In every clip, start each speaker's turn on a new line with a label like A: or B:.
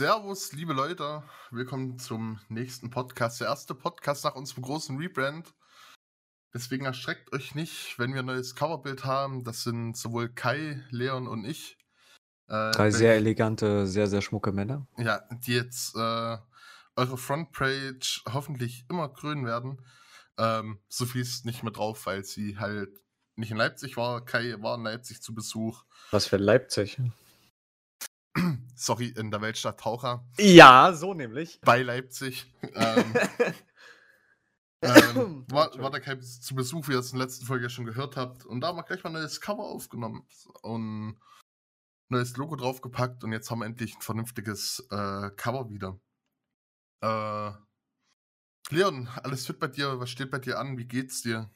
A: Servus, liebe Leute. Willkommen zum nächsten Podcast. Der erste Podcast nach unserem großen Rebrand. Deswegen erschreckt euch nicht, wenn wir ein neues Coverbild haben. Das sind sowohl Kai, Leon und ich.
B: Äh, Drei sehr elegante, sehr, sehr schmucke Männer.
A: Ja, die jetzt äh, eure Frontpage hoffentlich immer grün werden. Ähm, Sophie ist nicht mehr drauf, weil sie halt nicht in Leipzig war. Kai war in Leipzig zu Besuch.
B: Was für Leipzig?
A: Sorry, in der Weltstadt Taucher.
B: Ja, so nämlich.
A: Bei Leipzig. Ähm, ähm, war, war der Kai zu Besuch, wie ihr es in der letzten Folge schon gehört habt. Und da haben wir gleich mal ein neues Cover aufgenommen und ein neues Logo draufgepackt. Und jetzt haben wir endlich ein vernünftiges äh, Cover wieder. Äh, Leon, alles fit bei dir? Was steht bei dir an? Wie geht's dir?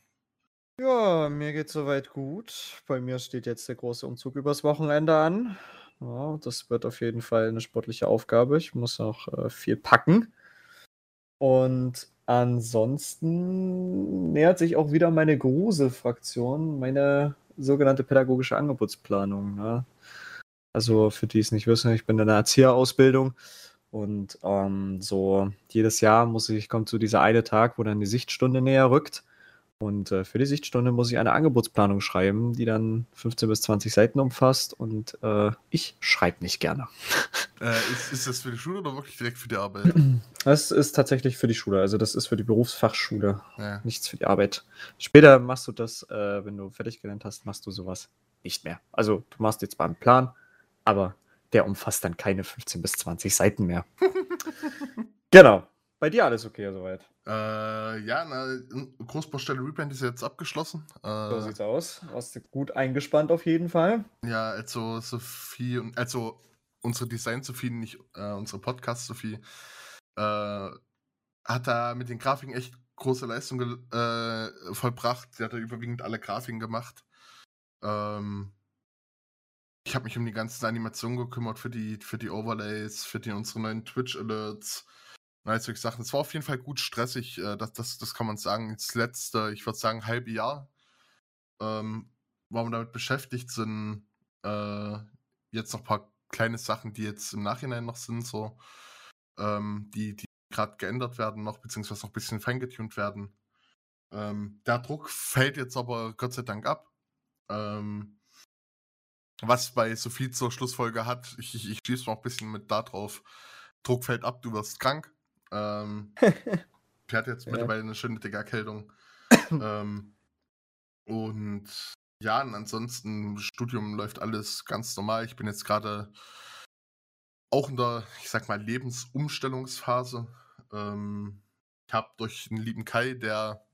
B: Ja, mir geht's soweit gut. Bei mir steht jetzt der große Umzug übers Wochenende an. Ja, das wird auf jeden Fall eine sportliche Aufgabe. Ich muss auch äh, viel packen. Und ansonsten nähert sich auch wieder meine Gruselfraktion, meine sogenannte pädagogische Angebotsplanung. Ne? Also für die es nicht wissen, ich bin in der Erzieherausbildung und ähm, so jedes Jahr muss ich, kommt so dieser eine Tag, wo dann die Sichtstunde näher rückt. Und äh, für die Sichtstunde muss ich eine Angebotsplanung schreiben, die dann 15 bis 20 Seiten umfasst. Und äh, ich schreibe nicht gerne.
A: Äh, ist, ist, das für die Schule oder wirklich direkt für die Arbeit?
B: Das ist tatsächlich für die Schule. Also das ist für die Berufsfachschule. Ja. Nichts für die Arbeit. Später machst du das, äh, wenn du fertig gelernt hast, machst du sowas nicht mehr. Also du machst jetzt mal einen Plan, aber der umfasst dann keine 15 bis 20 Seiten mehr. genau. Bei dir alles okay soweit?
A: Äh, ja, na, Großbaustelle Rebrand ist jetzt abgeschlossen.
B: Äh, so sieht's aus. Warst du gut eingespannt auf jeden Fall.
A: Ja, also Sophie und also unsere Design Sophie, nicht äh, unsere Podcast Sophie, äh, hat da mit den Grafiken echt große Leistung äh, vollbracht. Sie hat da überwiegend alle Grafiken gemacht. Ähm, ich habe mich um die ganzen Animationen gekümmert für die, für die Overlays, für die unsere neuen Twitch-Alerts. Nice, solche Sachen. Es war auf jeden Fall gut stressig, äh, das, das, das kann man sagen. Das letzte, ich würde sagen, halbe Jahr ähm, waren wir damit beschäftigt, sind äh, jetzt noch ein paar kleine Sachen, die jetzt im Nachhinein noch sind, so, ähm, die, die gerade geändert werden noch, beziehungsweise noch ein bisschen feingetuned werden. Ähm, der Druck fällt jetzt aber Gott sei Dank ab. Ähm, was bei Sophie zur Schlussfolge hat, ich, ich, ich schieße noch ein bisschen mit da drauf. Druck fällt ab, du wirst krank. Ähm, ich hatte jetzt ja. mittlerweile eine schöne dicke Erkältung. ähm, und ja, und ansonsten im Studium läuft alles ganz normal. Ich bin jetzt gerade auch in der, ich sag mal, Lebensumstellungsphase. Ähm, ich habe durch den lieben Kai, der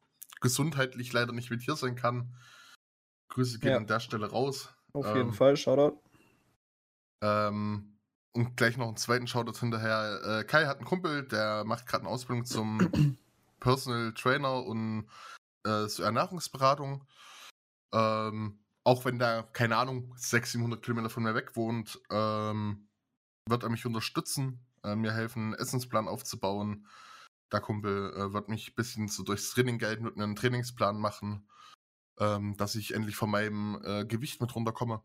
A: gesundheitlich leider nicht mit hier sein kann, Grüße gehen ja. an der Stelle raus.
B: Auf ähm, jeden Fall, Shoutout.
A: Ähm, und gleich noch einen zweiten Shoutout hinterher. Äh, Kai hat einen Kumpel, der macht gerade eine Ausbildung zum Personal Trainer und äh, zur Ernährungsberatung. Ähm, auch wenn der, keine Ahnung, 600, 700 Kilometer von mir weg wohnt, ähm, wird er mich unterstützen, äh, mir helfen, einen Essensplan aufzubauen. Der Kumpel äh, wird mich ein bisschen so durchs Training gelten, wird mir einen Trainingsplan machen, ähm, dass ich endlich von meinem äh, Gewicht mit runterkomme.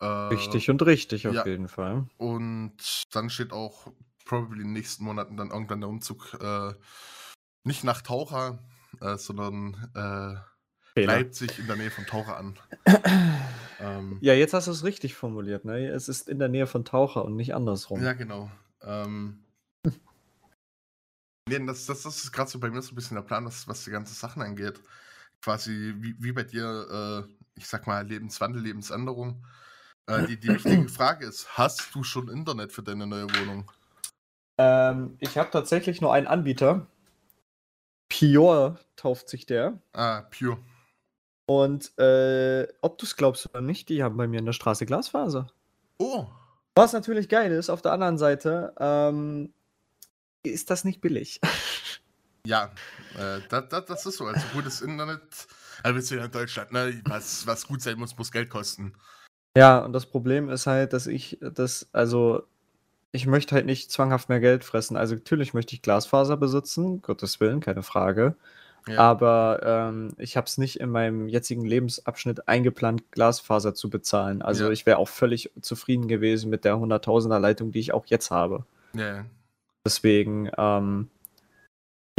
B: Äh, richtig und richtig auf ja. jeden Fall.
A: Und dann steht auch probably in den nächsten Monaten dann irgendwann der Umzug äh, nicht nach Taucher, äh, sondern äh, Leipzig in der Nähe von Taucher an.
B: ähm, ja, jetzt hast du es richtig formuliert. Ne? Es ist in der Nähe von Taucher und nicht andersrum.
A: Ja, genau. Ähm, nee, das, das, das ist gerade so bei mir so ein bisschen der Plan, was, was die ganzen Sachen angeht. Quasi wie, wie bei dir, äh, ich sag mal, Lebenswandel, Lebensänderung. Äh, die, die wichtige Frage ist: Hast du schon Internet für deine neue Wohnung?
B: Ähm, ich habe tatsächlich nur einen Anbieter. Pure tauft sich der.
A: Ah, Pure.
B: Und äh, ob du es glaubst oder nicht, die haben bei mir in der Straße Glasfaser.
A: Oh.
B: Was natürlich geil ist, auf der anderen Seite ähm, ist das nicht billig.
A: Ja, äh, das, das, das, ist so. Also gutes Internet, also wir sind ja in Deutschland, ne? was, was gut sein muss, muss Geld kosten.
B: Ja, und das Problem ist halt, dass ich das, also ich möchte halt nicht zwanghaft mehr Geld fressen. Also natürlich möchte ich Glasfaser besitzen, Gottes Willen, keine Frage.
A: Ja.
B: Aber ähm, ich habe es nicht in meinem jetzigen Lebensabschnitt eingeplant, Glasfaser zu bezahlen. Also
A: Ja.
B: ich wäre auch völlig zufrieden gewesen mit der 100.000er Leitung, die ich auch jetzt habe.
A: Ja,
B: Deswegen, ähm,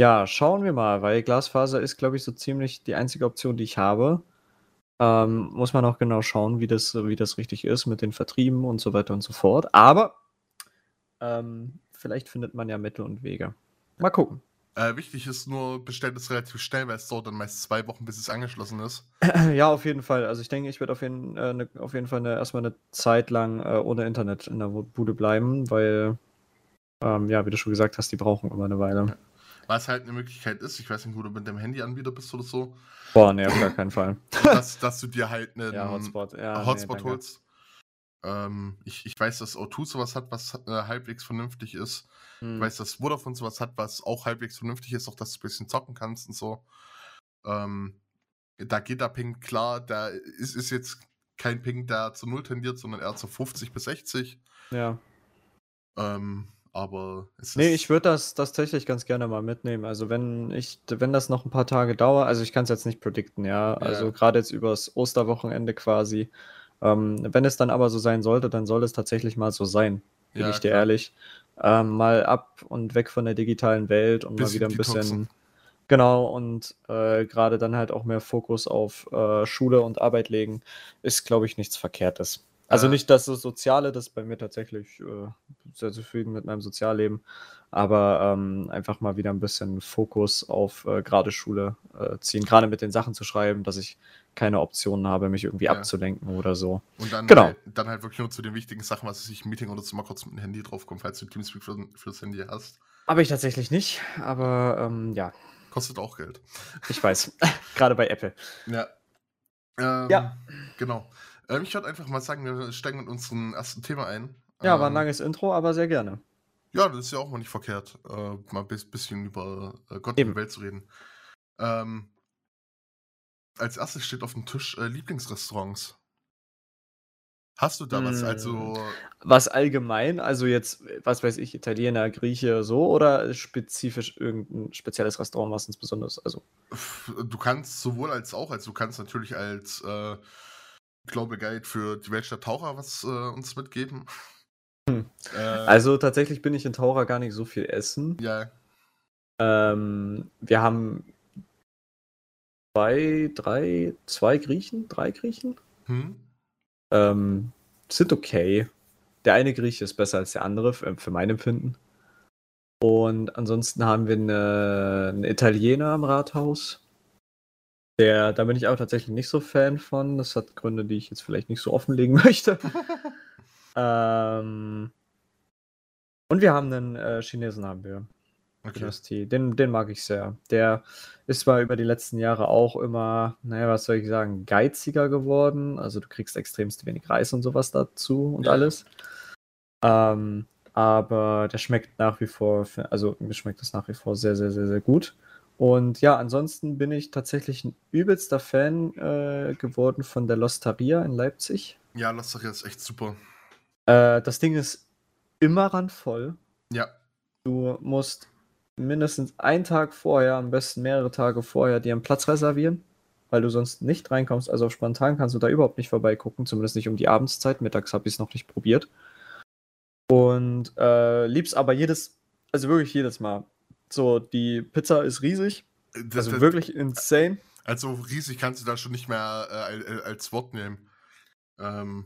B: ja, schauen wir mal, weil Glasfaser ist, glaube ich, so ziemlich die einzige Option, die ich habe. Ähm, muss man auch genau schauen, wie das, wie das richtig ist mit den Vertrieben und so weiter und so fort. Aber ähm, vielleicht findet man ja Mittel und Wege. Mal gucken.
A: Äh, wichtig ist nur, bestellt es relativ schnell, weil es dauert dann meist zwei Wochen, bis es angeschlossen ist.
B: Ja, auf jeden Fall. Also ich denke, ich werde auf jeden, äh, ne, auf jeden Fall ne, erstmal eine Zeit lang äh, ohne Internet in der Bude bleiben, weil, ähm, ja, wie du schon gesagt hast, die brauchen immer eine Weile.
A: Was halt eine Möglichkeit ist, ich weiß nicht, wo du mit dem Handyanbieter bist oder so,
B: Boah, nee, auf gar keinen Fall.
A: dass, dass du dir halt einen
B: Ja, Hotspot. Ja, nee,
A: Hotspot
B: danke.
A: holst. Ähm, ich, ich weiß, dass O2 sowas hat, was äh, halbwegs vernünftig ist. Ich
B: Hm.
A: weiß, dass Vodafone sowas hat, was auch halbwegs vernünftig ist, auch dass du ein bisschen zocken kannst und so. Ähm, da geht der Ping klar, da ist, ist jetzt kein Ping, der zu 0 tendiert, sondern eher zu 50 bis 60.
B: Ja.
A: Ähm, aber es ist.
B: Nee, ich würde das, das tatsächlich ganz gerne mal mitnehmen. Also wenn ich, wenn das noch ein paar Tage dauert, also ich kann es jetzt nicht predikten, ja. Also
A: Ja.
B: gerade jetzt übers Osterwochenende quasi. Ähm, wenn es dann aber so sein sollte, dann soll es tatsächlich mal so sein, bin
A: Ja,
B: ich dir
A: klar.
B: ehrlich. Ähm, mal ab und weg von der digitalen Welt und mal wieder ein bisschen.
A: detoxen.
B: Genau, und äh, gerade dann halt auch mehr Fokus auf äh, Schule und Arbeit legen, ist, glaube ich, nichts Verkehrtes. Also nicht das so Soziale, das ist bei mir tatsächlich äh, sehr zufrieden mit meinem Sozialleben, aber ähm, einfach mal wieder ein bisschen Fokus auf äh, gerade Schule äh, ziehen, gerade mit den Sachen zu schreiben, dass ich keine Optionen habe, mich irgendwie
A: Ja.
B: abzulenken oder so.
A: Und dann,
B: Genau.
A: halt, dann halt wirklich nur zu den wichtigen Sachen, was ich, Meeting oder so mal kurz mit dem Handy draufkommt, falls du Teamspeak für, fürs Handy hast.
B: Habe ich tatsächlich nicht, aber ähm, ja,
A: Kostet auch Geld.
B: ich weiß, gerade bei Apple.
A: Ja. Ähm,
B: Ja.
A: Genau. Ähm, ich würde einfach mal sagen, wir steigen mit unserem ersten Thema ein.
B: Ja, war ein
A: Ähm,
B: langes Intro, aber sehr gerne.
A: Ja, das ist ja auch mal nicht verkehrt, äh, mal ein bis- bisschen über äh, Gott
B: Eben.
A: und die Welt zu reden. Ähm, als erstes steht auf dem Tisch äh, Lieblingsrestaurants. Hast du da was?
B: Mm.
A: Also,
B: Was allgemein, also jetzt, was weiß ich, Italiener, Grieche, so oder spezifisch irgendein spezielles Restaurant, was uns besonders, also.
A: du kannst sowohl als auch, also du kannst natürlich als äh, Global Guide für die Welt der Taucher was äh, uns mitgeben.
B: Hm.
A: Äh,
B: Also tatsächlich bin ich in Taucher gar nicht so viel essen.
A: ja,
B: Ähm, wir haben zwei, drei, zwei Griechen, drei Griechen.
A: hm?
B: Ähm, sind okay. Der eine Grieche ist besser als der andere, für, mein Empfinden. Und ansonsten haben wir eine, einen Italiener am Rathaus. Der, da bin ich auch tatsächlich nicht so Fan von. Das hat Gründe, die ich jetzt vielleicht nicht so offenlegen möchte. ähm, und wir haben einen äh, Chinesen haben wir.
A: okay.
B: Dynastie. Den, den mag ich sehr. Der ist zwar über die letzten Jahre auch immer, naja, was soll ich sagen, geiziger geworden. Also du kriegst extremst wenig Reis und sowas dazu und
A: Ja.
B: alles. Ähm, aber der schmeckt nach wie vor, also mir schmeckt das nach wie vor sehr, sehr, sehr, sehr gut. Und ja, ansonsten bin ich tatsächlich ein übelster Fan äh, geworden von der Losteria in Leipzig.
A: Ja, Losteria ist echt super.
B: Äh, das Ding ist immer randvoll.
A: Ja,
B: Du musst mindestens einen Tag vorher, am besten mehrere Tage vorher, dir einen Platz reservieren, weil du sonst nicht reinkommst. Also spontan kannst du da überhaupt nicht vorbeigucken, zumindest nicht um die Abendszeit. Mittags habe ich es noch nicht probiert. Und äh, lieb's aber jedes, also wirklich jedes Mal. So, die Pizza ist riesig,
A: das,
B: also
A: das,
B: wirklich insane.
A: also riesig kannst du da schon nicht mehr äh, al- als Wort nehmen. Ähm,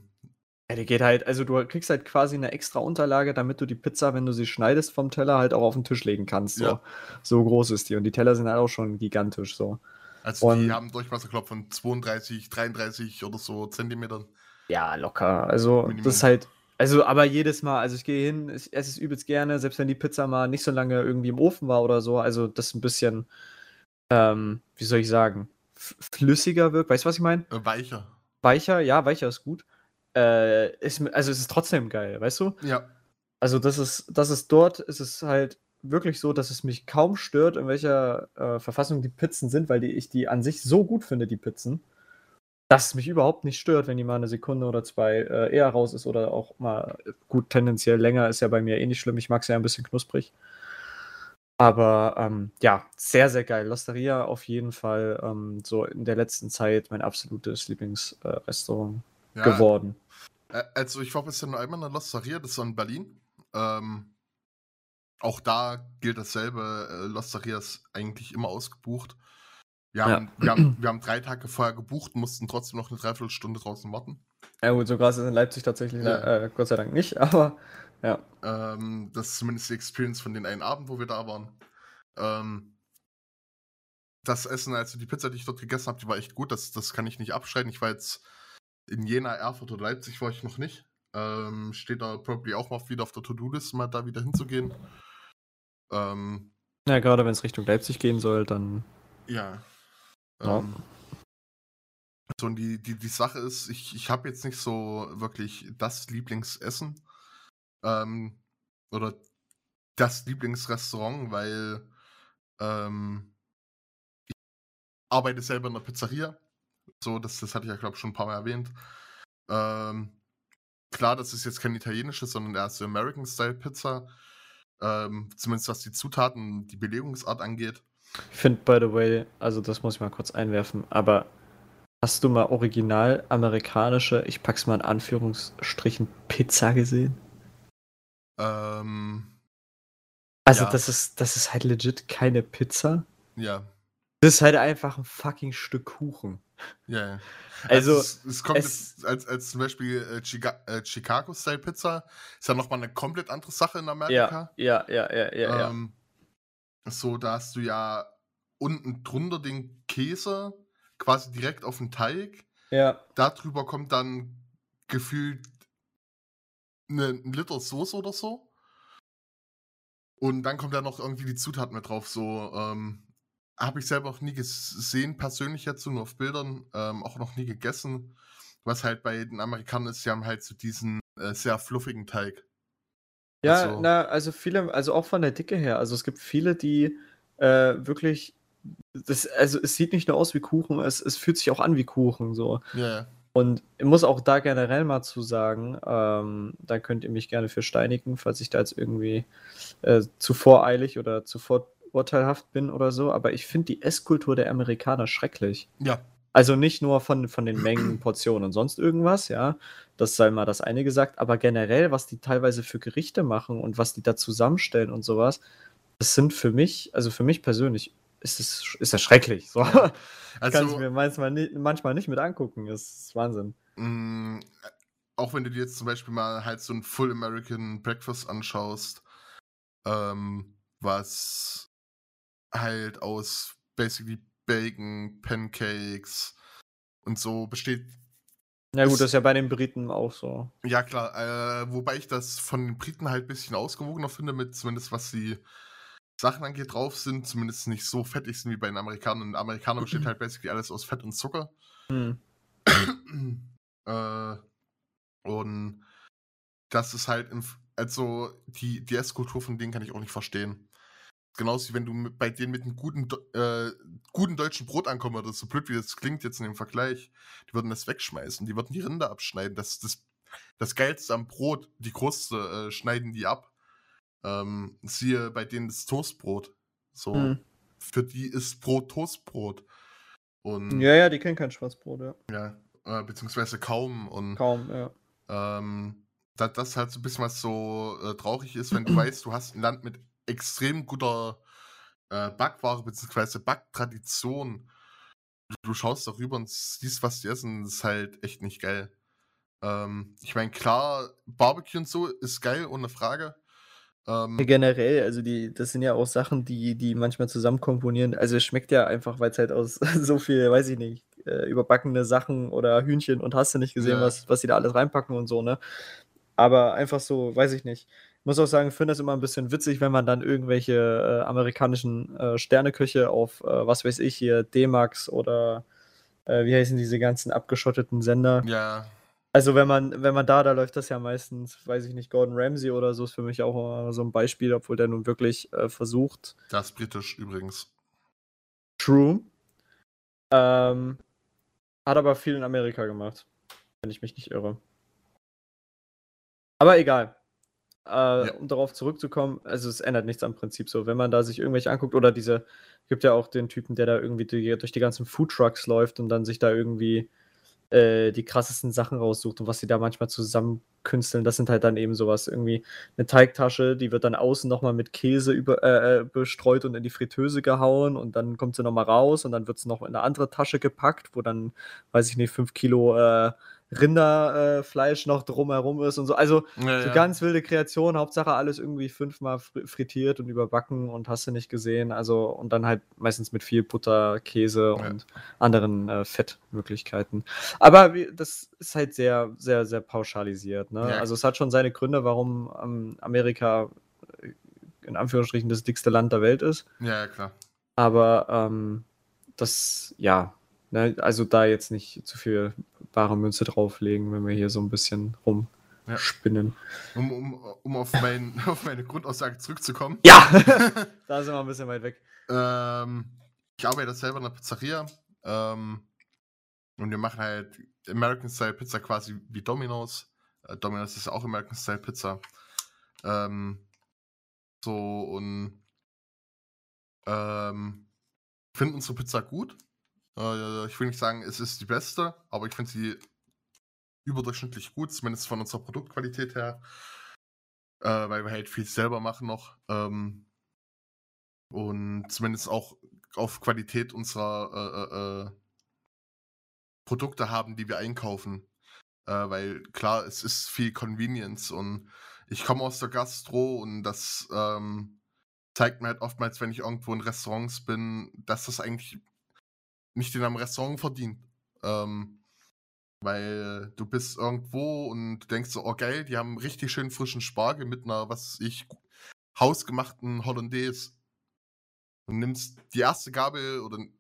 B: Ja, die geht halt, also du kriegst halt quasi eine extra Unterlage, damit du die Pizza, wenn du sie schneidest vom Teller, halt auch auf den Tisch legen kannst. So,
A: Ja.
B: so groß ist die. Und die Teller sind halt auch schon gigantisch. So.
A: also die
B: Und-
A: haben Durchmesser glaub, von 32, 33 oder so Zentimetern.
B: Ja, locker. Also,
A: Minimum.
B: das ist halt, also, aber jedes Mal, also ich gehe hin, ich esse es übelst gerne, selbst wenn die Pizza mal nicht so lange irgendwie im Ofen war oder so, also das ist ein bisschen, ähm, wie soll ich sagen, flüssiger wirkt. Weißt du, was ich meine?
A: Äh, weicher.
B: Weicher, ja, weicher ist gut. Äh, ist, also es ist trotzdem geil, weißt du?
A: Ja,
B: Also das ist, das ist dort, ist es halt wirklich so, dass es mich kaum stört, in welcher äh, Verfassung die Pizzen sind, weil die, ich die an sich so gut finde, die Pizzen, dass es mich überhaupt nicht stört, wenn die mal eine Sekunde oder zwei äh, eher raus ist oder auch mal gut tendenziell länger, ist ja bei mir eh nicht schlimm. Ich mag es ja ein bisschen knusprig. Aber ähm, ja, sehr, sehr geil. Losteria auf jeden Fall ähm, so in der letzten Zeit mein absolutes Lieblingsrestaurant
A: Ja,
B: geworden.
A: äh, also ich war bisher nur einmal in der Losteria, das war in Berlin. Ähm, auch da gilt dasselbe. Äh, Losteria ist eigentlich immer ausgebucht. Wir
B: Ja.
A: haben, wir, haben, wir haben drei Tage vorher gebucht, mussten trotzdem noch eine Dreiviertelstunde draußen warten.
B: Ja gut, so krass ist in Leipzig tatsächlich,
A: Ja.
B: äh, Gott sei Dank nicht, aber ja.
A: Ähm, das ist zumindest die Experience von den einen Abend, wo wir da waren. Ähm, das Essen, also die Pizza, die ich dort gegessen habe, die war echt gut. Das, das kann ich nicht abschreiten. Ich war jetzt in Jena, Erfurt oder Leipzig war ich noch nicht. Ähm, steht da probably auch mal wieder auf der To-Do-Liste, mal da wieder hinzugehen. Ähm,
B: Ja, gerade wenn es Richtung Leipzig gehen soll, dann
A: ja.
B: Ja.
A: Ähm, so, und die, die, die Sache ist, ich, ich habe jetzt nicht so wirklich das Lieblingsessen ähm, oder das Lieblingsrestaurant, weil ähm, ich arbeite selber in der Pizzeria. So, das, das hatte ich ja, glaube ich, schon ein paar Mal erwähnt. Ähm, klar, das ist jetzt kein italienisches, sondern eher so American-Style-Pizza. Ähm, zumindest was die Zutaten, die Belegungsart angeht.
B: Ich finde, by the way, also das muss ich mal kurz einwerfen, aber hast du mal original amerikanische, ich pack's mal in Anführungsstrichen, Pizza gesehen?
A: Ähm,
B: Also
A: Ja.
B: das ist, das ist halt legit keine Pizza.
A: ja,
B: Das ist halt einfach ein fucking Stück Kuchen.
A: ja, ja.
B: Also,
A: es, es kommt
B: es-
A: jetzt als, als zum Beispiel äh, Chica äh, Chicago-Style-Pizza. Ist ja nochmal eine komplett andere Sache in Amerika.
B: ja, ja, ja, ja, ja.
A: Ähm, So, da hast du ja unten drunter den Käse quasi direkt auf den Teig.
B: ja.
A: Darüber kommt dann gefühlt eine, ein Liter Soße oder so. Und dann kommt da noch irgendwie die Zutaten mit drauf. So, ähm, habe ich selber noch nie gesehen, persönlich jetzt so nur auf Bildern, ähm, auch noch nie gegessen. Was halt bei den Amerikanern ist, sie haben halt so diesen äh, sehr fluffigen Teig.
B: Ja,
A: Also-
B: na, also viele, also auch von der Dicke her. Also es gibt viele, die äh, wirklich, das, also es sieht nicht nur aus wie Kuchen, es, es fühlt sich auch an wie Kuchen so.
A: Ja.
B: Und ich muss auch da generell mal zu sagen, ähm, da könnt ihr mich gerne für steinigen, falls ich da jetzt irgendwie äh, zu voreilig oder zu vorurteilhaft bin oder so. Aber ich finde die Esskultur der Amerikaner schrecklich.
A: Ja,
B: Also nicht nur von, von den Mengen, Portionen und sonst irgendwas, ja. Das sei mal das eine gesagt, aber generell, was die teilweise für Gerichte machen und was die da zusammenstellen und sowas, das sind für mich, also für mich persönlich, ist es ist das schrecklich. So. Kann ich
A: also
B: mir manchmal nicht, manchmal nicht mit angucken. Das ist Wahnsinn.
A: mh, auch wenn du dir jetzt zum Beispiel mal halt so ein Full American Breakfast anschaust, ähm, was halt aus basically Bacon, Pancakes und so besteht.
B: Ja, gut, das ist ja bei den Briten auch so.
A: Ja, klar, äh, wobei ich das von den Briten halt ein bisschen ausgewogener finde, mit zumindest was die Sachen angeht, drauf sind, zumindest nicht so fettig sind wie bei den Amerikanern. Und Amerikaner besteht halt basically alles aus Fett und Zucker.
B: Hm.
A: äh, und das ist halt, also die, die Esskultur von denen kann ich auch nicht verstehen. Genauso wie wenn du bei denen mit einem guten, äh, guten deutschen Brot ankommen würdest, so blöd wie das klingt jetzt in dem Vergleich, die würden das wegschmeißen, die würden die Rinde abschneiden. Das, das, das Geilste am Brot, die Kruste, äh, schneiden die ab. Ähm, siehe bei denen das Toastbrot. So,
B: Hm.
A: für die ist Brot Toastbrot. Und
B: Ja, ja, die kennen kein Schwarzbrot, ja.
A: ja, äh, beziehungsweise kaum. Und
B: Kaum, ja.
A: ähm, da, das halt so ein bisschen was so äh, traurig ist, wenn du weißt, du hast ein Land mit extrem guter äh, Backware beziehungsweise Backtradition. Du, du schaust darüber und siehst, was die essen, das ist halt echt nicht geil. Ähm, ich meine, klar, Barbecue und so ist geil, ohne Frage. Ähm,
B: Generell, also die, das sind ja auch Sachen, die, die manchmal zusammen komponieren. Also es schmeckt ja einfach, weil es halt aus so viel, weiß ich nicht, äh, überbackene Sachen oder Hühnchen und hast du nicht gesehen,
A: Ja.
B: was, was die da alles reinpacken und so, ne? Aber einfach so, weiß ich nicht. Muss auch sagen, finde das immer ein bisschen witzig, wenn man dann irgendwelche äh, amerikanischen äh, Sterneköche auf, äh, was weiß ich, hier D-Max oder äh, wie heißen diese ganzen abgeschotteten Sender.
A: ja,
B: Also wenn man, wenn man da, da läuft das ja meistens, weiß ich nicht, Gordon Ramsay oder so ist für mich auch so ein Beispiel, obwohl der nun wirklich äh, versucht.
A: das britisch übrigens.
B: True. Ähm, hat aber viel in Amerika gemacht, wenn ich mich nicht irre. Aber egal. Äh, ja. um darauf zurückzukommen, also es ändert nichts am Prinzip so. Wenn man da sich irgendwelche anguckt, oder diese, gibt ja auch den Typen, der da irgendwie die, durch die ganzen Foodtrucks läuft und dann sich da irgendwie äh, die krassesten Sachen raussucht und was sie da manchmal zusammenkünsteln, das sind halt dann eben sowas, irgendwie eine Teigtasche, die wird dann außen nochmal mit Käse über, äh, äh, bestreut und in die Fritteuse gehauen und dann kommt sie nochmal raus und dann wird sie noch in eine andere Tasche gepackt, wo dann, weiß ich nicht, 5 Kilo äh, Rinderfleisch äh, noch drumherum ist und so. Also ja, so ja. ganz wilde Kreation, Hauptsache alles irgendwie fünfmal frittiert und überbacken und hast du nicht gesehen. Also und dann halt meistens mit viel Butter, Käse ja. und anderen äh, Fettmöglichkeiten. Aber wie, das ist halt sehr, sehr, sehr pauschalisiert. Ne? Also es hat schon seine Gründe, warum ähm, Amerika äh, in Anführungsstrichen das dickste Land der Welt ist.
A: Ja, klar.
B: Aber ähm, das, ja, Ne, also da jetzt nicht zu viel bare Münze drauflegen, wenn wir hier so ein bisschen rumspinnen.
A: Ja. Um, um, um auf, mein, auf meine Grundaussage zurückzukommen.
B: Ja! da sind wir ein bisschen weit weg.
A: Ähm, ich arbeite selber in der Pizzeria. Ähm, und wir machen halt American Style Pizza quasi wie Domino's. Äh, Domino's ist auch American Style Pizza. Ähm, so und ähm, finden unsere Pizza gut. Äh, ich will nicht sagen, es ist die beste, aber ich finde sie überdurchschnittlich gut, zumindest von unserer Produktqualität her. Äh, weil wir halt viel selber machen noch. Ähm, und zumindest auch auf Qualität unserer äh, äh, Produkte haben, die wir einkaufen. Weil klar, es ist viel Convenience und ich komme aus der Gastro und das ähm, zeigt mir halt oftmals, wenn ich irgendwo in Restaurants bin, dass das eigentlich nicht in einem Restaurant verdient. Ähm, weil du bist irgendwo und denkst so, oh geil, die haben richtig schön frischen Spargel mit einer, was ich, hausgemachten Hollandaise. Und nimmst die erste Gabel oder den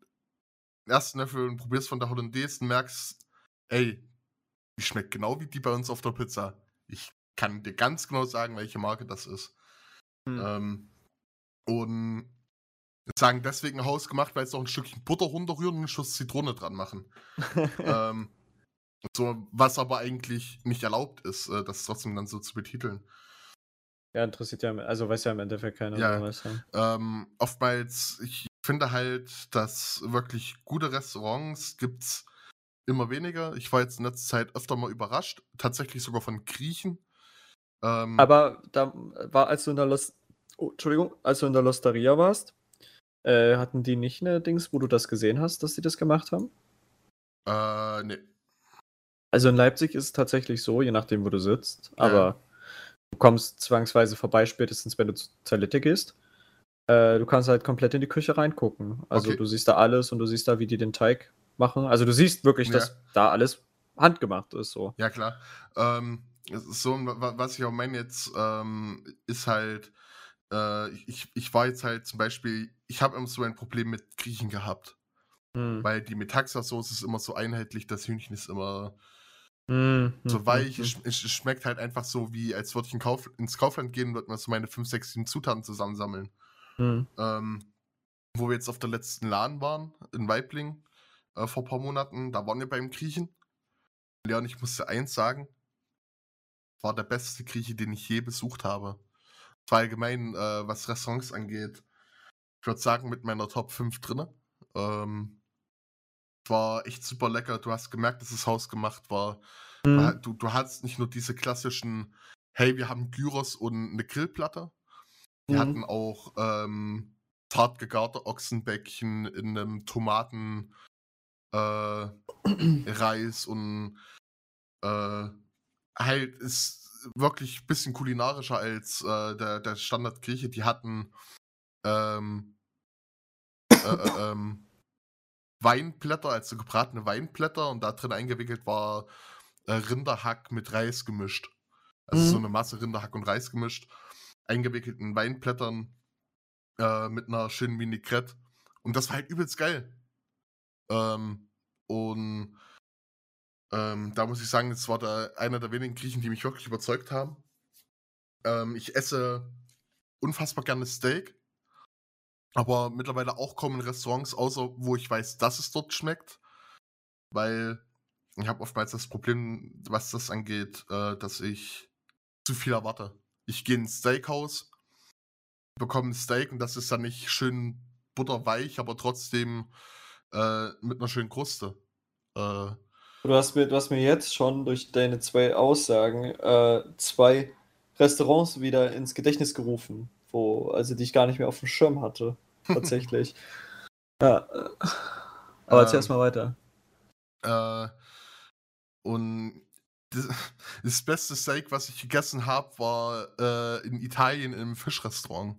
A: ersten Löffel und probierst von der Hollandaise und merkst, ey, die schmeckt genau wie die bei uns auf der Pizza. Ich kann dir ganz genau sagen, welche Marke das ist. Hm. Ähm, und sagen deswegen Haus gemacht, weil es noch ein Stückchen Butter runterrühren und einen Schuss Zitrone dran machen. ähm, so, was aber eigentlich nicht erlaubt ist, äh, das trotzdem dann so zu betiteln.
B: Ja, interessiert ja, also weiß ja im Endeffekt keiner.
A: Ja, was, ja. Ähm, oftmals, ich finde halt, dass wirklich gute Restaurants gibt es immer weniger. Ich war jetzt in letzter Zeit öfter mal überrascht, tatsächlich sogar von Griechen.
B: Ähm, aber da war, als du in der Los oh, Entschuldigung, als du in der Losteria warst, äh, hatten die nicht eine Dings, wo du das gesehen hast, dass sie das gemacht haben?
A: Äh, nee.
B: Also in Leipzig ist es tatsächlich so, je nachdem, wo du sitzt, ja. aber du kommst zwangsweise vorbei, spätestens wenn du zur Toilette gehst. Äh, du kannst halt komplett in die Küche reingucken. Also okay. du siehst da alles und du siehst da, wie die den Teig machen. Also du siehst wirklich, ja. dass da alles handgemacht ist. So.
A: Ja, klar. Ähm, so, was ich auch meine jetzt, ähm, ist halt, äh, ich, ich war jetzt halt zum Beispiel, ich habe immer so ein Problem mit Griechen gehabt. Mhm. Weil die Metaxa-Soße ist immer so einheitlich, das Hühnchen ist immer mhm. so hm, weich. Mhm. Es, es, schmeckt halt einfach so, wie als würde ich in Kauf, ins Kaufland gehen und würde mal so meine 5, 6, 7 Zutaten zusammensammeln. Hm. Ähm, wo wir jetzt auf der letzten Laden waren, in Weibling, äh, vor ein paar Monaten, da waren wir beim Griechen. Leon, ich musste eins sagen, war der beste Grieche, den ich je besucht habe allgemein, äh, was Restaurants angeht, ich würde sagen, mit meiner Top 5 drin. Ähm, war echt super lecker. Du hast gemerkt, dass es hausgemacht war. Mhm. Du, du hattest nicht nur diese klassischen, hey, wir haben Gyros und eine Grillplatte. Wir mhm. hatten auch ähm, zart gegarte Ochsenbäckchen in einem Tomaten äh, Reis und äh, halt ist wirklich ein bisschen kulinarischer als äh, der, der Standardkirche. Die hatten ähm, äh, äh, ähm, Weinblätter, also gebratene Weinblätter und da drin eingewickelt war äh, Rinderhack mit Reis gemischt. Also mhm. so eine Masse Rinderhack und Reis gemischt. Eingewickelt in Weinblättern äh, mit einer schönen Vinaigrette. Und das war halt übelst geil. Ähm, und ähm, da muss ich sagen, das war der, einer der wenigen Griechen, die mich wirklich überzeugt haben. Ähm, ich esse unfassbar gerne Steak, aber mittlerweile auch kaum in Restaurants, außer wo ich weiß, dass es dort schmeckt. Weil ich habe oftmals das Problem, was das angeht, äh, dass ich zu viel erwarte. ich gehe ins Steakhouse, bekomme ein Steak und das ist dann nicht schön butterweich, aber trotzdem äh, mit einer schönen Kruste. Äh,
B: Du hast mir, du hast mir jetzt schon durch deine zwei Aussagen äh, zwei Restaurants wieder ins Gedächtnis gerufen, wo, also die ich gar nicht mehr auf dem Schirm hatte, tatsächlich. ja. Aber erzähl
A: Ähm,
B: erst mal weiter.
A: Äh, und das, das beste Steak, was ich gegessen habe, war äh, in Italien im Fischrestaurant.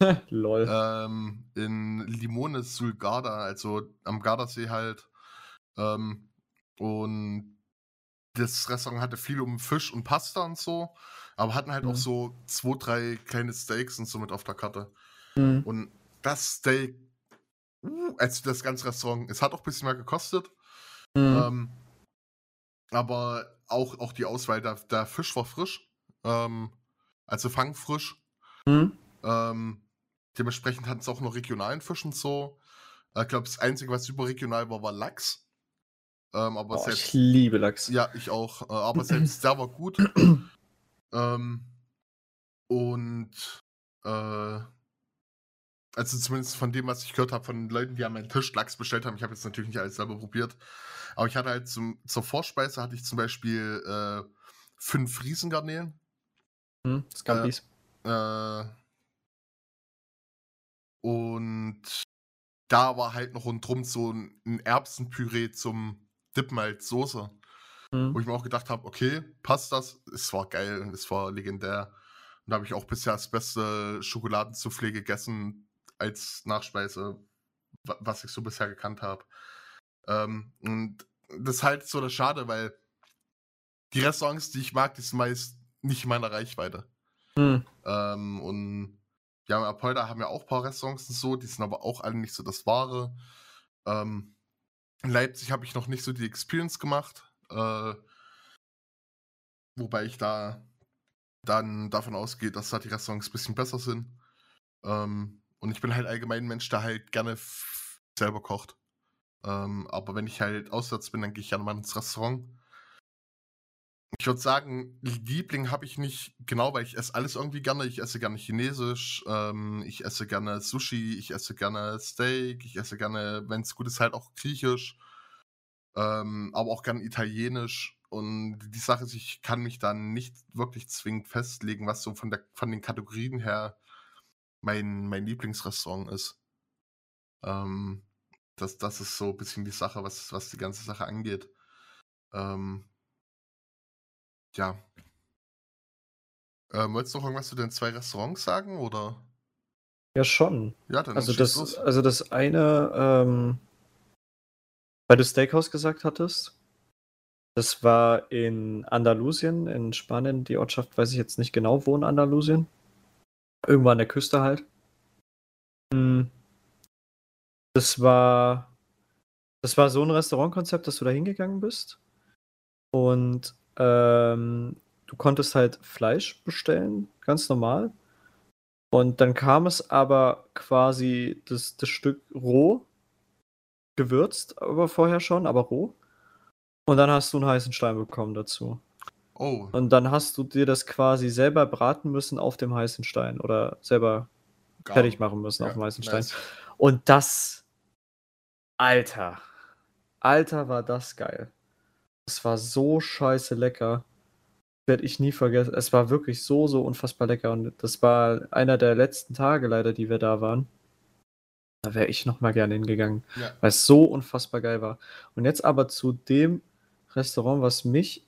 B: Lol.
A: Ähm, in Limone sul Garda, also am Gardasee halt. Ähm, und das Restaurant hatte viel um Fisch und Pasta und so, aber hatten halt auch
B: Mhm.
A: so zwei, drei kleine Steaks und so mit auf der Karte.
B: Hm.
A: Und das Steak, uh, also das ganze Restaurant, es hat auch ein bisschen mehr gekostet.
B: Hm.
A: Ähm, aber auch, auch die Auswahl, der, der Fisch war frisch. Ähm, also fangfrisch.
B: Hm.
A: Ähm, dementsprechend hatten es auch noch regionalen Fisch und so. Äh, Ich glaube, das Einzige, was überregional war, war Lachs. Ähm, aber
B: Oh, ich
A: selbst,
B: liebe Lachs.
A: ja, ich auch. Äh, aber selbst der war gut. ähm, und äh, also zumindest von dem, was ich gehört habe, von Leuten, die an meinen Tisch Lachs bestellt haben. Ich habe jetzt natürlich nicht alles selber probiert. Aber ich hatte halt zum, zur Vorspeise hatte ich zum Beispiel äh, fünf Riesengarnelen.
B: Hm. Scampis.
A: Äh, und da war halt noch rundrum so ein, ein Erbsenpüree zum Dippen als Soße. Wo
B: Hm.
A: ich mir auch gedacht habe, okay, passt das? Es war geil und es war legendär. Und da habe ich auch bisher das beste Schokoladensoufflé gegessen als Nachspeise, wa- was ich so bisher gekannt habe. Ähm, und das ist halt so das Schade, weil die Restaurants, die ich mag, die sind meist nicht in meiner Reichweite.
B: Hm.
A: Ähm, und ja, in Apolda haben ja auch ein paar Restaurants und so, die sind aber auch alle nicht so das Wahre. Ähm, in Leipzig habe ich noch nicht so die Experience gemacht, äh, wobei ich da dann davon ausgehe, dass da die Restaurants ein bisschen besser sind. Ähm, und ich bin halt allgemein ein Mensch, der halt gerne selber kocht. Ähm, aber wenn ich halt auswärts bin, dann gehe ich gerne mal ins Restaurant. Ich würde sagen, Liebling habe ich nicht genau, weil ich esse alles irgendwie gerne. Ich esse gerne Chinesisch, ähm, ich esse gerne Sushi, ich esse gerne Steak, ich esse gerne, wenn es gut ist, halt auch Griechisch, ähm, aber auch gerne Italienisch. Und die Sache ist, ich kann mich dann nicht wirklich zwingend festlegen, was so von, der, von den Kategorien her mein, mein Lieblingsrestaurant ist. Ähm, das, das ist so ein bisschen die Sache, was, was die ganze Sache angeht. Ähm, ja. Ähm, wolltest du noch irgendwas zu den zwei Restaurants sagen? Oder?
B: Ja, schon.
A: Ja, dann
B: Also das,
A: los.
B: also das eine, ähm, weil du Steakhouse gesagt hattest, das war in Andalusien, in Spanien. Die Ortschaft weiß ich jetzt nicht genau, wo in Andalusien. Irgendwo an der Küste halt. Hm. Das war, das war so ein Restaurantkonzept, dass du da hingegangen bist. Und ähm, du konntest halt Fleisch bestellen, ganz normal. Und dann kam es aber quasi das, das Stück roh, gewürzt, aber vorher schon, aber roh. Und dann hast du einen heißen Stein bekommen dazu.
A: Oh,
B: Und dann hast du dir das quasi selber braten müssen auf dem heißen Stein oder selber
A: gar
B: fertig machen müssen
A: Ja,
B: auf dem heißen
A: nice.
B: Stein. Und das, Alter, Alter, war das geil. Es war so scheiße lecker. Werde ich nie vergessen. Es war wirklich so, so unfassbar lecker. Und das war einer der letzten Tage leider, die wir da waren. Da wäre ich noch mal gerne hingegangen,
A: Ja.
B: weil es so unfassbar geil war. Und jetzt aber zu dem Restaurant, was mich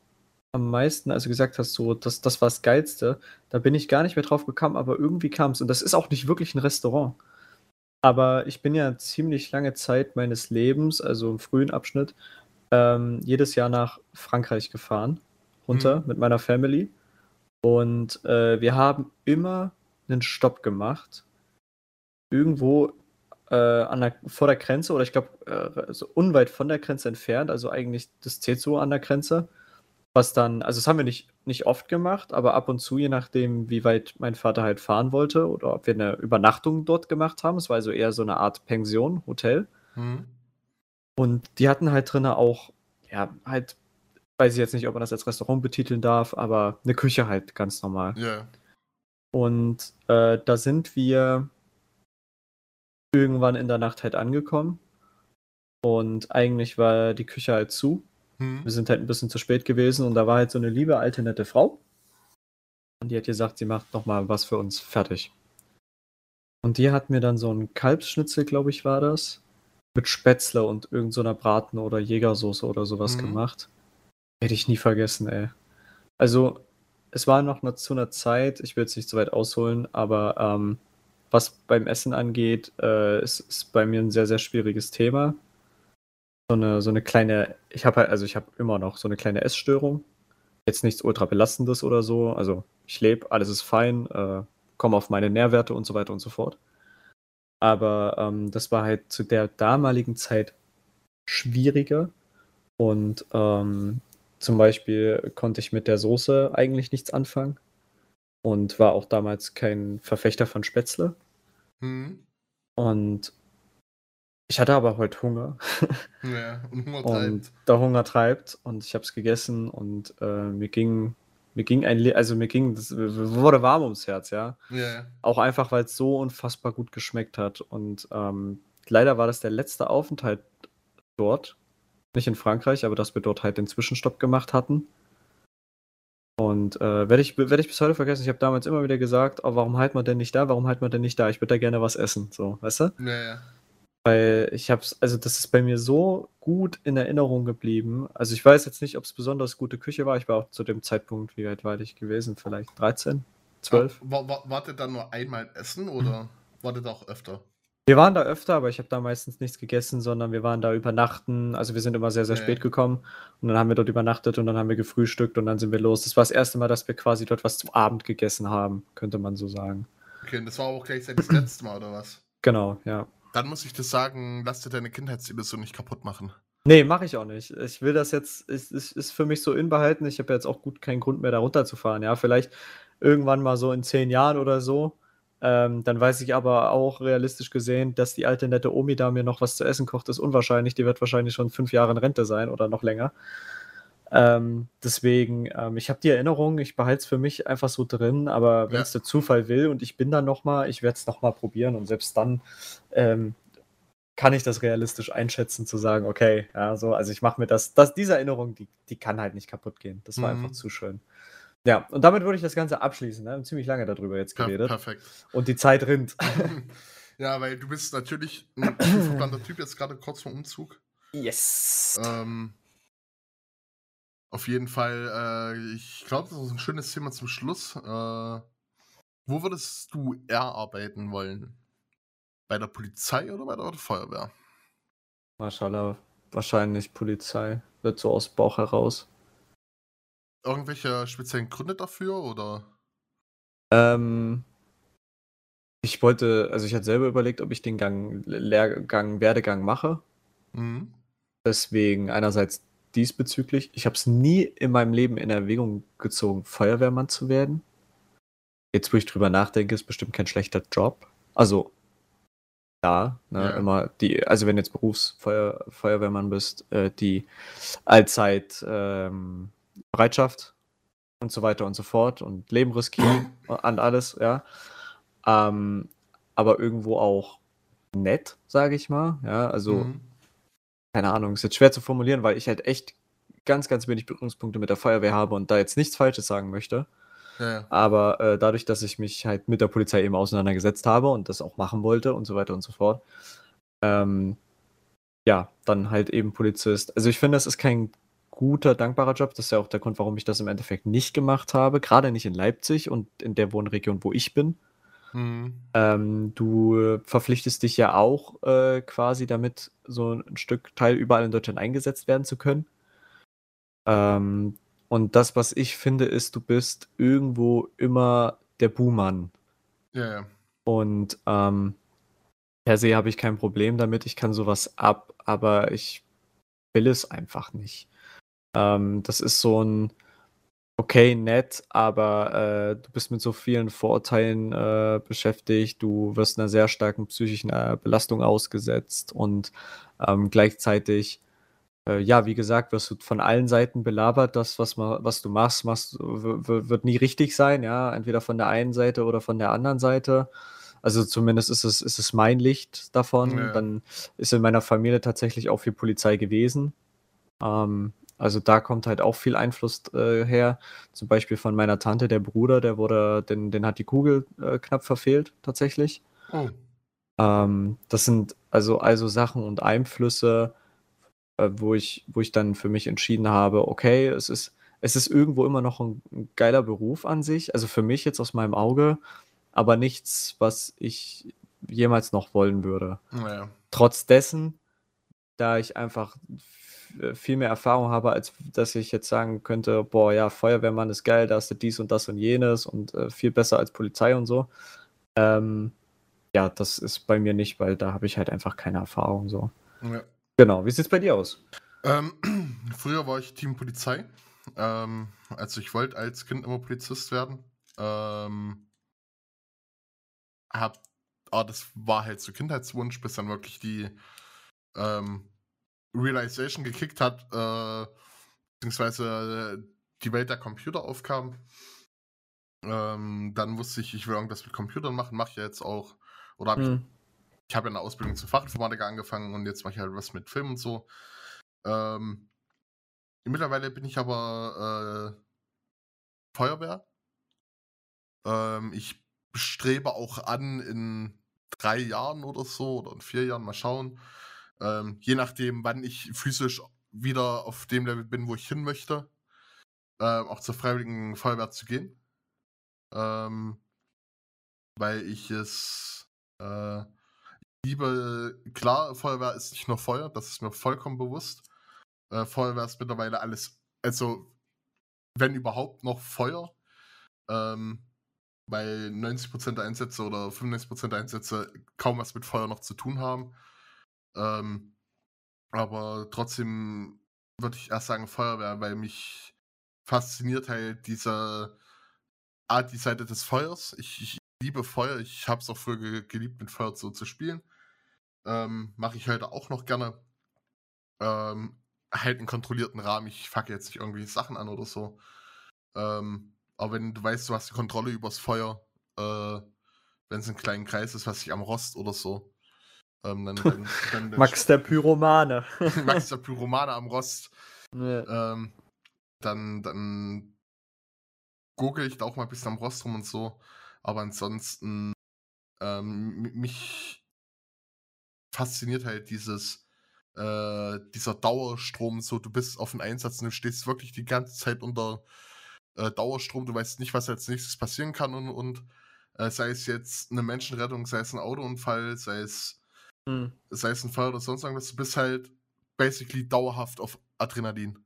B: am meisten, also gesagt hast, so, das, das war das Geilste, da bin ich gar nicht mehr drauf gekommen, aber irgendwie kam es. Und das ist auch nicht wirklich ein Restaurant. Aber ich bin ja ziemlich lange Zeit meines Lebens, also im frühen Abschnitt, ähm, jedes Jahr nach Frankreich gefahren, runter
A: Mhm.
B: mit meiner Family. Und äh, wir haben immer einen Stopp gemacht. Irgendwo äh, an der, vor der Grenze oder ich glaube, äh, so unweit von der Grenze entfernt, also eigentlich, das so an der Grenze. Was dann, also das haben wir nicht, nicht oft gemacht, aber ab und zu, je nachdem, wie weit mein Vater halt fahren wollte oder ob wir eine Übernachtung dort gemacht haben. Es war also eher so eine Art Pension, Hotel.
A: Hm?
B: Und die hatten halt drin auch, ja, halt, weiß ich jetzt nicht, ob man das als Restaurant betiteln darf, aber eine Küche halt ganz normal.
A: Ja.
B: Und äh, da sind wir irgendwann in der Nacht halt angekommen. Und eigentlich war die Küche halt zu.
A: Hm.
B: Wir sind halt ein bisschen zu spät gewesen und da war halt so eine liebe alte nette Frau. Und die hat gesagt, sie macht nochmal was für uns fertig. Und die hat mir dann so ein Kalbsschnitzel, glaube ich, war das, mit Spätzle und irgend so Braten- oder Jägersoße oder sowas
A: Mhm.
B: gemacht. Hätte ich nie vergessen, ey. Also, es war noch ne- zu einer Zeit, ich will jetzt nicht so weit ausholen, aber ähm, was beim Essen angeht, äh, ist, ist bei mir ein sehr, sehr schwieriges Thema. So eine, so eine kleine, ich habe halt, also ich habe immer noch so eine kleine Essstörung. Jetzt nichts ultra belastendes oder so. Also ich lebe, alles ist fein, äh, komme auf meine Nährwerte und so weiter und so fort. Aber ähm, das war halt zu der damaligen Zeit schwieriger. Und ähm, zum Beispiel konnte ich mit der Soße eigentlich nichts anfangen. Und war auch damals kein Verfechter von Spätzle.
A: Hm.
B: Und ich hatte aber heute Hunger.
A: Ja, und Hunger
B: Und
A: treibt.
B: der Hunger treibt und ich habe es gegessen und äh, mir ging mir ging ein also mir ging das wurde warm ums Herz, ja.
A: Ja, ja.
B: Auch einfach, weil es so unfassbar gut geschmeckt hat und ähm, leider war das der letzte Aufenthalt dort, nicht in Frankreich, aber dass wir dort halt den Zwischenstopp gemacht hatten. Und äh, werde ich, werd ich bis heute vergessen. Ich habe damals immer wieder gesagt, oh, warum halt man denn nicht da? Warum halt man denn nicht da? Ich würde da gerne was essen, so, weißt du?
A: Ja, ja.
B: Weil ich hab's, also das ist bei mir so gut in Erinnerung geblieben. Also ich weiß jetzt nicht, ob es besonders gute Küche war. Ich war auch zu dem Zeitpunkt, wie alt war ich gewesen? Vielleicht 13, 12.
A: War, war, wart ihr dann nur einmal essen oder wart ihr da auch öfter?
B: Wir waren da öfter, aber ich habe da meistens nichts gegessen, sondern wir waren da übernachten. Also wir sind immer sehr, sehr
A: Ja,
B: spät
A: ja.
B: gekommen und dann haben wir dort übernachtet und dann haben wir gefrühstückt und dann sind wir los. Das war das erste Mal, dass wir quasi dort was zum Abend gegessen haben, könnte man so sagen.
A: Okay, und das war auch gleichzeitig das letzte Mal, oder was?
B: Genau, ja.
A: Dann muss ich dir sagen, lass dir deine Kindheitsillusion nicht kaputt machen.
B: Nee, mache ich auch nicht. Ich will das jetzt, es ist, ist für mich so inbehalten. Ich habe jetzt auch gut keinen Grund mehr, da runterzufahren. Ja, vielleicht irgendwann mal so in zehn Jahren oder so. Ähm, dann weiß ich aber auch realistisch gesehen, dass die alte nette Omi da mir noch was zu essen kocht, ist unwahrscheinlich. Die wird wahrscheinlich schon fünf Jahre in Rente sein oder noch länger. Ähm, deswegen, ähm, ich habe die Erinnerung, ich behalte es für mich einfach so drin, aber wenn
A: Ja.
B: es der Zufall will und ich bin dann nochmal, ich werde es nochmal probieren und selbst dann ähm, kann ich das realistisch einschätzen, zu sagen, okay, ja, so, also ich mache mir das, das, diese Erinnerung, die, die kann halt nicht kaputt gehen. Das war
A: Mhm.
B: einfach zu schön. Ja, und damit würde ich das Ganze abschließen. Ne? Wir haben ziemlich lange darüber jetzt geredet.
A: perfekt.
B: Und die Zeit rinnt.
A: ja, weil du bist natürlich ein viel verplanter Typ, jetzt gerade kurz vor Umzug.
B: Yes.
A: Ähm, auf jeden Fall, äh, ich glaube, das ist ein schönes Thema zum Schluss. Äh, wo würdest du eher arbeiten wollen? Bei der Polizei oder bei der Feuerwehr?
B: Maschallah, wahrscheinlich Polizei. Wird so aus Bauch heraus.
A: Irgendwelche speziellen Gründe dafür oder?
B: Ähm, ich wollte, also ich hatte selber überlegt, ob ich den Gang, Lehrgang, Werdegang mache.
A: Mhm.
B: Deswegen einerseits diesbezüglich. Ich habe es nie in meinem Leben in Erwägung gezogen, Feuerwehrmann zu werden. Jetzt, wo ich drüber nachdenke, ist bestimmt kein schlechter Job. Also, ja, ne,
A: Ja.
B: immer die, also wenn du jetzt Berufsfeuer, Feuerwehrmann bist, äh, die Allzeit ähm, Bereitschaft und so weiter und so fort und Leben riskieren und alles, ja. Ähm, aber irgendwo auch nett, sage ich mal. Ja, also
A: Mhm.
B: Keine Ahnung, ist jetzt schwer zu formulieren, weil ich halt echt ganz, ganz wenig Berührungspunkte mit der Feuerwehr habe und da jetzt nichts Falsches sagen möchte.
A: Ja, ja.
B: Aber äh, dadurch, dass ich mich halt mit der Polizei eben auseinandergesetzt habe und das auch machen wollte und so weiter und so fort, ähm, ja, dann halt eben Polizist. Also ich finde, das ist kein guter, dankbarer Job. Das ist ja auch der Grund, warum ich das im Endeffekt nicht gemacht habe. Gerade nicht in Leipzig und in der Wohnregion, wo ich bin.
A: Mhm.
B: Ähm, du verpflichtest dich ja auch äh, quasi damit, so ein Stück Teil überall in Deutschland eingesetzt werden zu können. Ähm, und das, was ich finde, ist, du bist irgendwo immer der Buhmann.
A: Ja, ja.
B: Und ähm, per se habe ich kein Problem damit. Ich kann sowas ab, aber ich will es einfach nicht. Ähm, das ist so ein okay, nett, aber äh, du bist mit so vielen Vorurteilen äh, beschäftigt. Du wirst einer sehr starken psychischen äh, Belastung ausgesetzt und ähm, gleichzeitig äh, ja, wie gesagt, wirst du von allen Seiten belabert. Das, was, ma was du machst, machst wird nie richtig sein, ja, entweder von der einen Seite oder von der anderen Seite. Also zumindest ist es, ist es mein Licht davon.
A: Ja.
B: Dann ist in meiner Familie tatsächlich auch viel Polizei gewesen. Ähm, also da kommt halt auch viel Einfluss äh, her. Zum Beispiel von meiner Tante, der Bruder, der wurde, den, den hat die Kugel äh, knapp verfehlt, tatsächlich.
A: Oh.
B: Ähm, das sind also, also Sachen und Einflüsse, äh, wo, ich, wo ich dann für mich entschieden habe, okay, es ist, es ist irgendwo immer noch ein, ein geiler Beruf an sich, also für mich jetzt aus meinem Auge, aber nichts, was ich jemals noch wollen würde.
A: Naja.
B: Trotz dessen, da ich einfach viel mehr Erfahrung habe, als dass ich jetzt sagen könnte, boah, ja, Feuerwehrmann ist geil, da hast du dies und das und jenes und äh, viel besser als Polizei und so. Ähm, ja, das ist bei mir nicht, weil da habe ich halt einfach keine Erfahrung so.
A: Ja.
B: Genau, wie sieht es bei dir aus?
A: Ähm, früher war ich Team Polizei. Ähm, also ich wollte als Kind immer Polizist werden. Ähm, hab, ah, das war halt so Kindheitswunsch, bis dann wirklich die ähm, Realization gekickt hat, äh, beziehungsweise die Welt der Computer aufkam. Ähm, dann wusste ich, ich will irgendwas mit Computern machen, mache ich ja jetzt auch. Oder habe ich,
B: Hm.
A: ich habe ja eine Ausbildung zum Fachinformatiker angefangen und jetzt mache ich halt was mit Film und so. Ähm, mittlerweile bin ich aber äh, Feuerwehr. Ähm, ich strebe auch an, in drei Jahren oder so oder in vier Jahren mal schauen. Ähm, je nachdem, wann ich physisch wieder auf dem Level bin, wo ich hin möchte, ähm, auch zur Freiwilligen Feuerwehr zu gehen. Ähm, weil ich es äh, liebe, klar, Feuerwehr ist nicht nur Feuer, das ist mir vollkommen bewusst. Äh, Feuerwehr ist mittlerweile alles, also wenn überhaupt noch Feuer, ähm, weil 90% der Einsätze oder 95% der Einsätze kaum was mit Feuer noch zu tun haben. Ähm, aber trotzdem würde ich erst sagen Feuerwehr, weil mich fasziniert halt diese Art, die Seite des Feuers. Ich, ich liebe Feuer, ich habe es auch früher ge geliebt, mit Feuer so zu spielen. Ähm, Mache ich heute auch noch gerne. Ähm, halt einen kontrollierten Rahmen. Ich facke jetzt nicht irgendwie Sachen an oder so. Ähm, aber wenn du weißt, du hast die Kontrolle übers Feuer, äh, wenn es ein kleinen Kreis ist, was sich am Rost oder so. Ähm, dann, dann, dann,
B: Max der Pyromane.
A: Max der Pyromane am Rost.
B: Ja.
A: Ähm, dann, dann gurgel ich da auch mal ein bisschen am Rost rum und so. Aber ansonsten, ähm, mich fasziniert halt dieses, äh, dieser Dauerstrom. So, du bist auf dem Einsatz und du stehst wirklich die ganze Zeit unter äh, Dauerstrom. Du weißt nicht, was als nächstes passieren kann und, und äh, sei es jetzt eine Menschenrettung, sei es ein Autounfall, sei es,
B: Hm.
A: sei es ein Feuer oder sonst irgendwas. Du bist halt basically dauerhaft auf Adrenalin.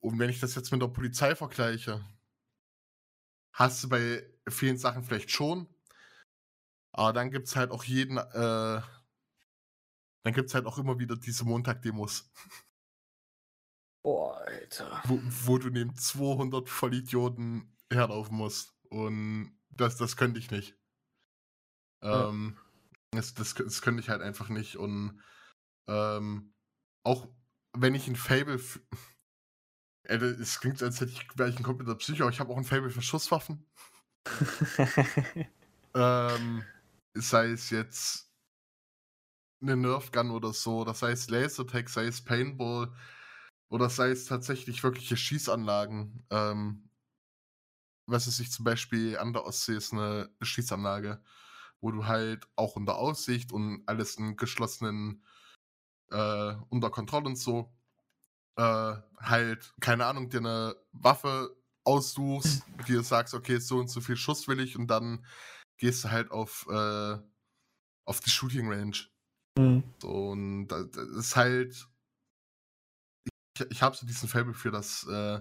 A: Und wenn ich das jetzt mit der Polizei vergleiche, hast du bei vielen Sachen vielleicht schon, aber dann gibt es halt auch jeden, äh, dann gibt es halt auch immer wieder diese Montag-Demos,
B: Boah, Alter.
A: wo, wo du neben 200 Vollidioten herlaufen musst. Und das, das könnte ich nicht.
B: Ja.
A: Ähm, das, das, das könnte ich halt einfach nicht. Und ähm, auch wenn ich ein Fable. das- Es klingt, als hätte ich, wäre ich ein kompletter Psycho, aber ich habe auch ein Fable für Schusswaffen. Ähm, sei es jetzt eine Nerfgun oder so, oder sei es Lasertag, sei es Paintball, oder sei es tatsächlich wirkliche Schießanlagen. Ähm, was es sich zum Beispiel an der Ostsee ist eine Schießanlage, wo du halt auch unter Aussicht und alles in geschlossenen, äh, unter Kontrolle und so, äh, halt, keine Ahnung, dir eine Waffe aussuchst, dir sagst, okay, so und so viel Schuss will ich und dann gehst du halt auf, äh, auf die Shooting Range.
B: Hm.
A: So, und da- das ist halt. Ich, ich habe so diesen Faible für das, äh,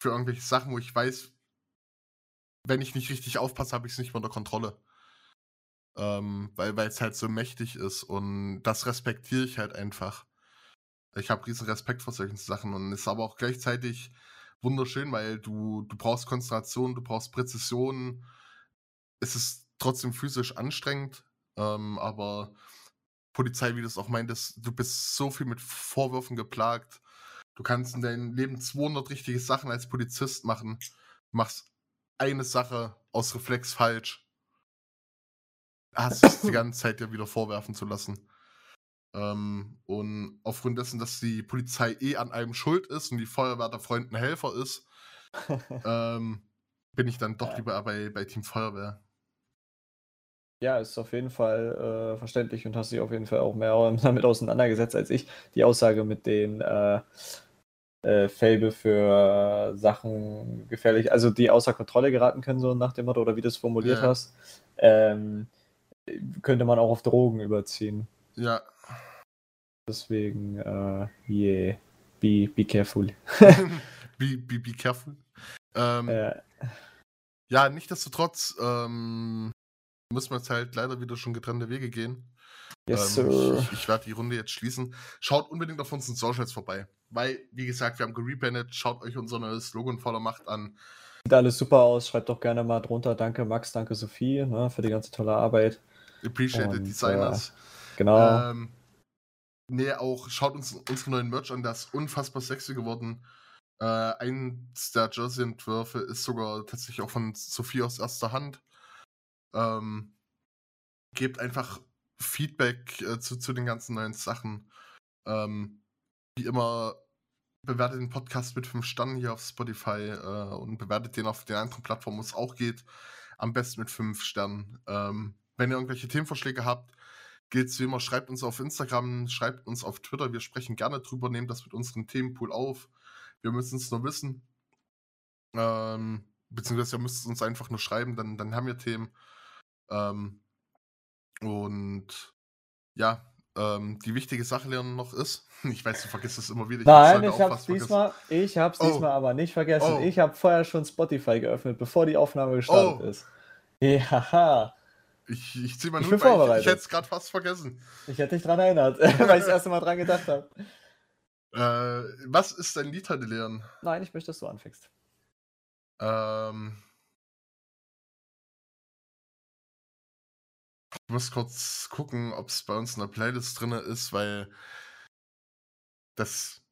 A: für irgendwelche Sachen, wo ich weiß, wenn ich nicht richtig aufpasse, habe ich es nicht mehr unter Kontrolle. Ähm, weil es halt so mächtig ist und das respektiere ich halt einfach. Ich habe riesen Respekt vor solchen Sachen und ist aber auch gleichzeitig wunderschön, weil du, du brauchst Konzentration, du brauchst Präzision. Es ist trotzdem physisch anstrengend, ähm, aber Polizei, wie du es auch meintest, du bist so viel mit Vorwürfen geplagt. Du kannst in deinem Leben 200 richtige Sachen als Polizist machen, machst eine Sache aus Reflex falsch. Hast es die ganze Zeit dir wieder vorwerfen zu lassen. Ähm, und aufgrund dessen, dass die Polizei eh an einem schuld ist und die Feuerwehr der Freund ein Helfer ist, ähm, bin ich dann doch
B: Ja.
A: lieber bei, bei Team Feuerwehr.
B: Ja, ist auf jeden Fall äh, verständlich und hast dich auf jeden Fall auch mehr damit auseinandergesetzt als ich. Die Aussage mit den äh, äh, Fable für Sachen gefährlich, also die außer Kontrolle geraten können, so nach dem Motto, oder wie du es formuliert
A: Ja.
B: hast, ähm, könnte man auch auf Drogen überziehen.
A: Ja.
B: Deswegen, äh, yeah, be, be careful.
A: be, be, be careful. Ähm,
B: Äh,
A: Ja, nichtsdestotrotz ähm, müssen wir jetzt halt leider wieder schon getrennte Wege gehen.
B: Yes,
A: ähm,
B: sir.
A: ich ich werde die Runde jetzt schließen. Schaut unbedingt auf unseren Socials vorbei. Weil, wie gesagt, wir haben gerebandet. Schaut euch unser neues Logo in voller Macht an.
B: Sieht alles super aus. Schreibt doch gerne mal drunter. Danke Max, danke Sophie ne, für die ganze tolle Arbeit.
A: Appreciated
B: Und,
A: Designers.
B: Genau.
A: Ähm, nee, auch schaut uns unseren neuen Merch an, der ist unfassbar sexy geworden. Äh, eins der Jersey-Entwürfe ist sogar tatsächlich auch von Sophie aus erster Hand. Ähm, gebt einfach Feedback äh, zu, zu den ganzen neuen Sachen. Ähm, wie immer, bewertet den Podcast mit 5 Sternen hier auf Spotify äh, und bewertet den auf den anderen Plattformen, wo es auch geht. Am besten mit 5 Sternen. Ähm, wenn ihr irgendwelche Themenvorschläge habt, gilt wie immer, schreibt uns auf Instagram, schreibt uns auf Twitter. Wir sprechen gerne drüber, nehmen das mit unserem Themenpool auf. Wir müssen es nur wissen. Ähm, beziehungsweise ihr müsst es uns einfach nur schreiben, dann, dann haben wir Themen. Ähm, und ja, ähm, die wichtige Sache lernen noch ist, ich weiß, du vergisst es immer wieder.
B: Nein, ich
A: auch
B: hab's
A: was vergessen.
B: diesmal, ich hab's
A: Oh.
B: diesmal aber nicht vergessen.
A: Oh.
B: Ich habe vorher schon Spotify geöffnet, bevor die Aufnahme gestartet
A: Oh.
B: ist. Ja,
A: Ich, ich zieh mal
B: Ich
A: nur, weil ich, ich
B: vorbereitet.
A: hätte es gerade fast vergessen.
B: ich hätte dich dran erinnert, weil ich das erste Mal dran gedacht habe.
A: Äh, was ist dein Lied heute, Leon?
B: Nein, ich möchte, dass du anfängst.
A: Ähm, ich muss kurz gucken, ob es bei uns in der Playlist drin ist, weil das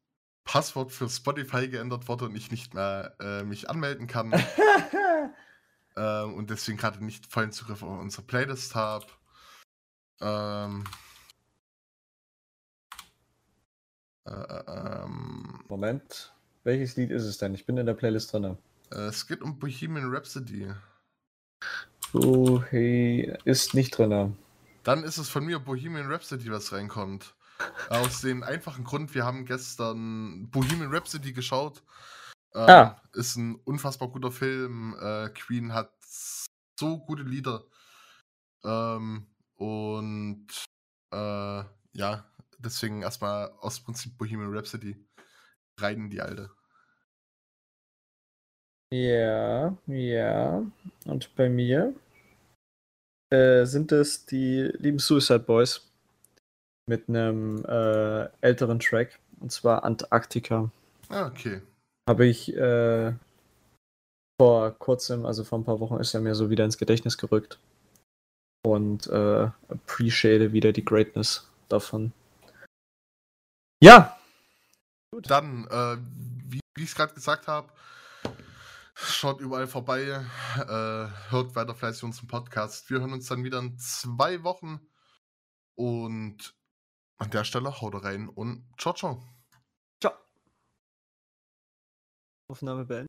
A: Passwort für Spotify geändert wurde und ich nicht mehr äh, mich anmelden kann ähm, und deswegen gerade nicht vollen Zugriff auf unsere Playlist habe. Ähm, äh, äh, ähm,
B: Moment, welches Lied ist es denn? Ich bin in der Playlist drin.
A: äh, es geht um Bohemian Rhapsody.
B: Hey, ist nicht drin.
A: Dann ist es von mir Bohemian Rhapsody, was reinkommt. Aus dem einfachen Grund, wir haben gestern Bohemian Rhapsody geschaut. Ähm,
B: Ah.
A: Ist ein unfassbar guter Film. Äh, Queen hat so gute Lieder. Ähm, und äh, ja, deswegen erstmal aus Prinzip Bohemian Rhapsody rein in die alte.
B: Ja, ja. Und bei mir äh, sind es die lieben Suicide Boys mit einem äh, älteren Track, und zwar Antarktika.
A: Ah, okay.
B: Habe ich äh, vor kurzem, also vor ein paar Wochen, ist er mir so wieder ins Gedächtnis gerückt. Und äh, appreciate wieder die Greatness davon. Ja,
A: Dann, äh, wie ich es gerade gesagt habe, schaut überall vorbei, äh, hört weiter fleißig unseren Podcast. Wir hören uns dann wieder in zwei Wochen. Und an der Stelle haut rein und ciao, ciao.
B: ciao. Aufnahme beendet.